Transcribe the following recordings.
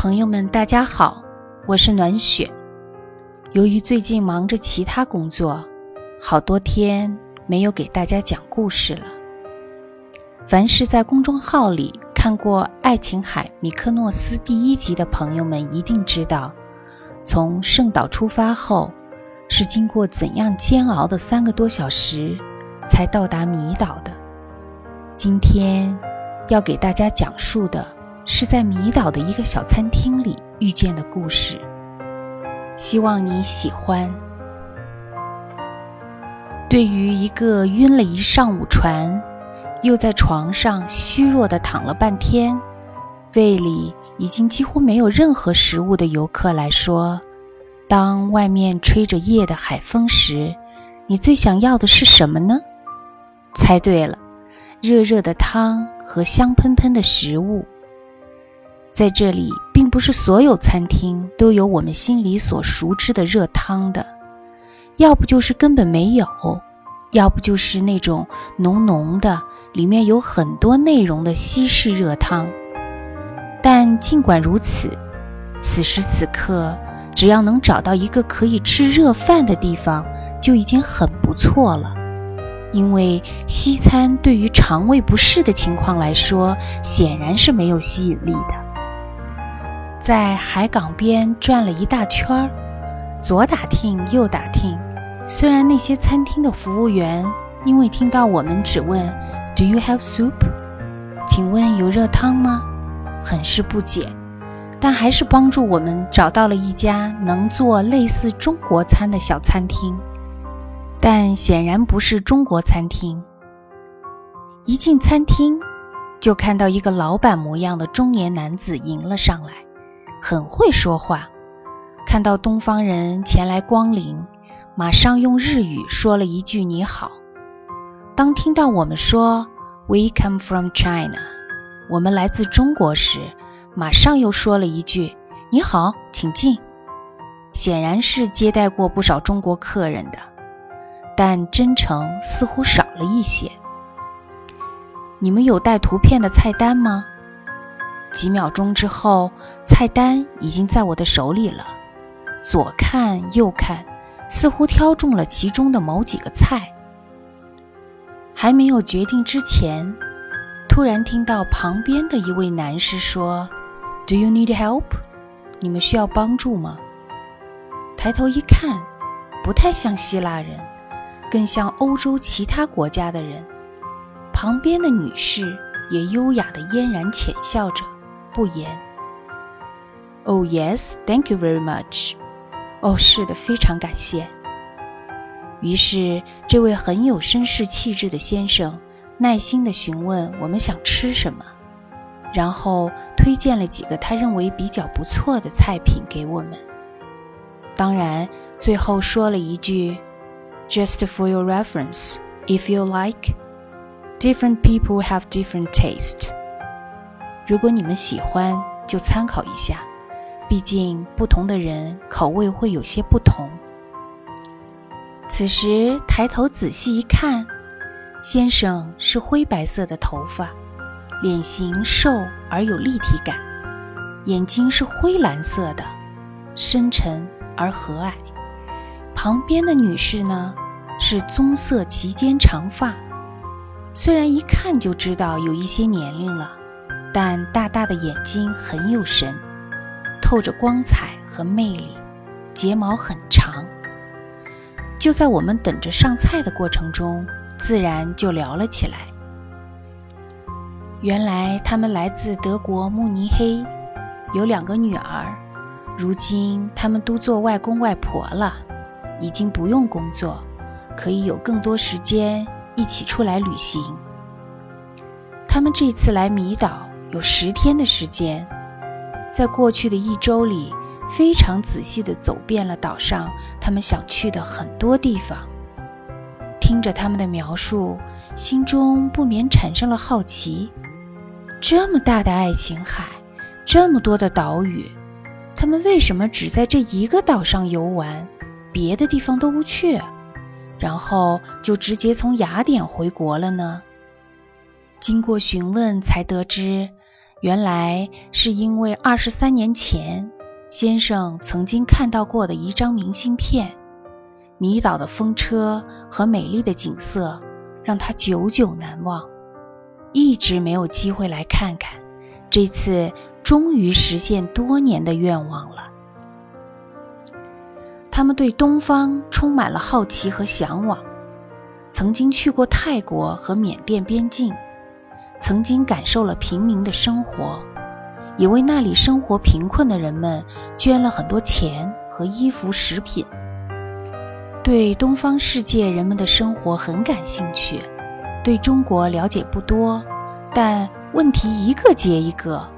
朋友们，大家好，我是暖雪。由于最近忙着其他工作，好多天没有给大家讲故事了。凡是在公众号里看过《爱琴海米克诺斯》第一集的朋友们，一定知道，从圣岛出发后，是经过怎样煎熬的三个多小时，才到达米岛的。今天要给大家讲述的。是在米岛的一个小餐厅里遇见的故事，希望你喜欢。对于一个晕了一上午船，又在床上虚弱的躺了半天，胃里已经几乎没有任何食物的游客来说，当外面吹着夜的海风时，你最想要的是什么呢？猜对了，热热的汤和香喷喷的食物。在这里，并不是所有餐厅都有我们心里所熟知的热汤的，要不就是根本没有，要不就是那种浓浓的、里面有很多内容的西式热汤。但尽管如此，此时此刻，只要能找到一个可以吃热饭的地方，就已经很不错了。因为西餐对于肠胃不适的情况来说，显然是没有吸引力的。在海港边转了一大圈儿，左打听右打听。虽然那些餐厅的服务员因为听到我们只问 “Do you have soup？” 请问有热汤吗？很是不解，但还是帮助我们找到了一家能做类似中国餐的小餐厅，但显然不是中国餐厅。一进餐厅，就看到一个老板模样的中年男子迎了上来。很会说话，看到东方人前来光临，马上用日语说了一句“你好”。当听到我们说 “We come from China”，我们来自中国时，马上又说了一句“你好，请进”。显然是接待过不少中国客人的，但真诚似乎少了一些。你们有带图片的菜单吗？几秒钟之后，菜单已经在我的手里了。左看右看，似乎挑中了其中的某几个菜。还没有决定之前，突然听到旁边的一位男士说：“Do you need help？你们需要帮助吗？”抬头一看，不太像希腊人，更像欧洲其他国家的人。旁边的女士也优雅地嫣然浅笑着。不言。Oh yes, thank you very much. 哦，是的，非常感谢。于是，这位很有绅士气质的先生耐心地询问我们想吃什么，然后推荐了几个他认为比较不错的菜品给我们。当然，最后说了一句：“Just for your reference, if you like, different people have different taste.” 如果你们喜欢，就参考一下，毕竟不同的人口味会有些不同。此时抬头仔细一看，先生是灰白色的头发，脸型瘦而有立体感，眼睛是灰蓝色的，深沉而和蔼。旁边的女士呢，是棕色齐肩长发，虽然一看就知道有一些年龄了。但大大的眼睛很有神，透着光彩和魅力，睫毛很长。就在我们等着上菜的过程中，自然就聊了起来。原来他们来自德国慕尼黑，有两个女儿，如今他们都做外公外婆了，已经不用工作，可以有更多时间一起出来旅行。他们这次来米岛。有十天的时间，在过去的一周里，非常仔细地走遍了岛上他们想去的很多地方。听着他们的描述，心中不免产生了好奇：这么大的爱琴海，这么多的岛屿，他们为什么只在这一个岛上游玩，别的地方都不去，然后就直接从雅典回国了呢？经过询问，才得知。原来是因为二十三年前先生曾经看到过的一张明信片，迷倒的风车和美丽的景色让他久久难忘，一直没有机会来看看。这次终于实现多年的愿望了。他们对东方充满了好奇和向往，曾经去过泰国和缅甸边境。曾经感受了平民的生活，也为那里生活贫困的人们捐了很多钱和衣服、食品。对东方世界人们的生活很感兴趣，对中国了解不多，但问题一个接一个。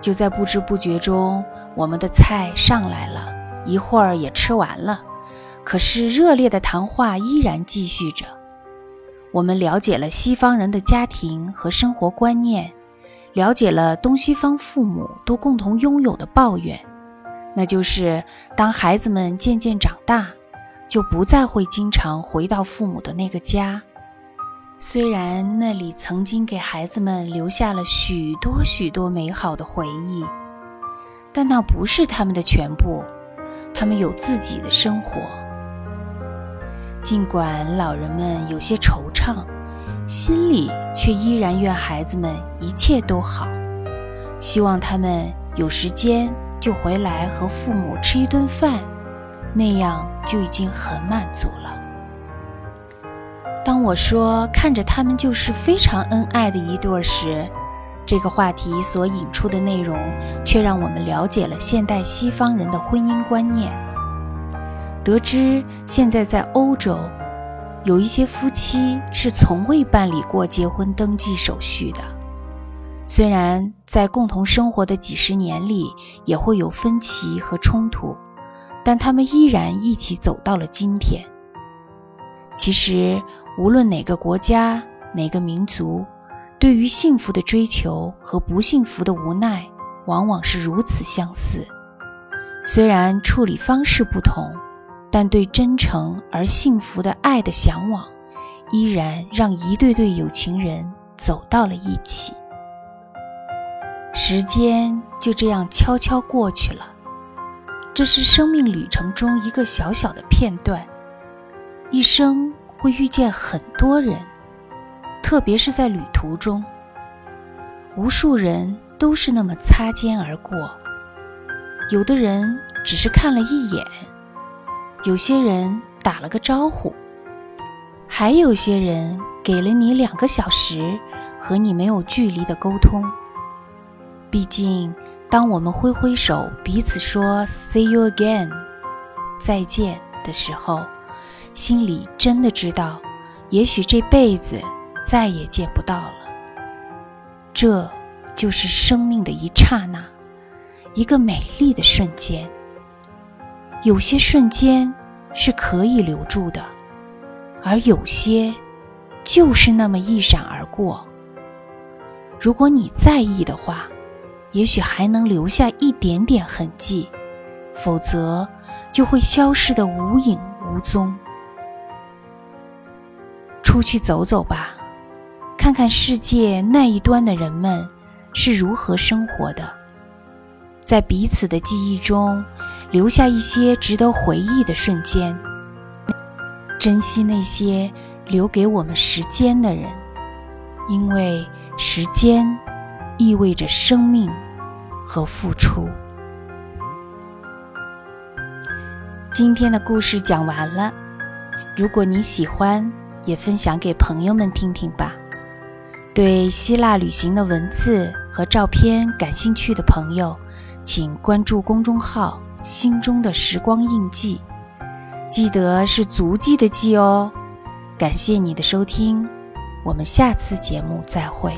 就在不知不觉中，我们的菜上来了，一会儿也吃完了，可是热烈的谈话依然继续着。我们了解了西方人的家庭和生活观念，了解了东西方父母都共同拥有的抱怨，那就是当孩子们渐渐长大，就不再会经常回到父母的那个家。虽然那里曾经给孩子们留下了许多许多美好的回忆，但那不是他们的全部，他们有自己的生活。尽管老人们有些惆怅，心里却依然愿孩子们一切都好，希望他们有时间就回来和父母吃一顿饭，那样就已经很满足了。当我说看着他们就是非常恩爱的一对时，这个话题所引出的内容，却让我们了解了现代西方人的婚姻观念。得知现在在欧洲，有一些夫妻是从未办理过结婚登记手续的。虽然在共同生活的几十年里也会有分歧和冲突，但他们依然一起走到了今天。其实，无论哪个国家、哪个民族，对于幸福的追求和不幸福的无奈，往往是如此相似。虽然处理方式不同。但对真诚而幸福的爱的向往，依然让一对对有情人走到了一起。时间就这样悄悄过去了，这是生命旅程中一个小小的片段。一生会遇见很多人，特别是在旅途中，无数人都是那么擦肩而过，有的人只是看了一眼。有些人打了个招呼，还有些人给了你两个小时和你没有距离的沟通。毕竟，当我们挥挥手，彼此说 “see you again” 再见的时候，心里真的知道，也许这辈子再也见不到了。这就是生命的一刹那，一个美丽的瞬间。有些瞬间是可以留住的，而有些就是那么一闪而过。如果你在意的话，也许还能留下一点点痕迹；否则，就会消失的无影无踪。出去走走吧，看看世界那一端的人们是如何生活的，在彼此的记忆中。留下一些值得回忆的瞬间，珍惜那些留给我们时间的人，因为时间意味着生命和付出。今天的故事讲完了，如果你喜欢，也分享给朋友们听听吧。对希腊旅行的文字和照片感兴趣的朋友，请关注公众号。心中的时光印记，记得是足迹的迹哦。感谢你的收听，我们下次节目再会。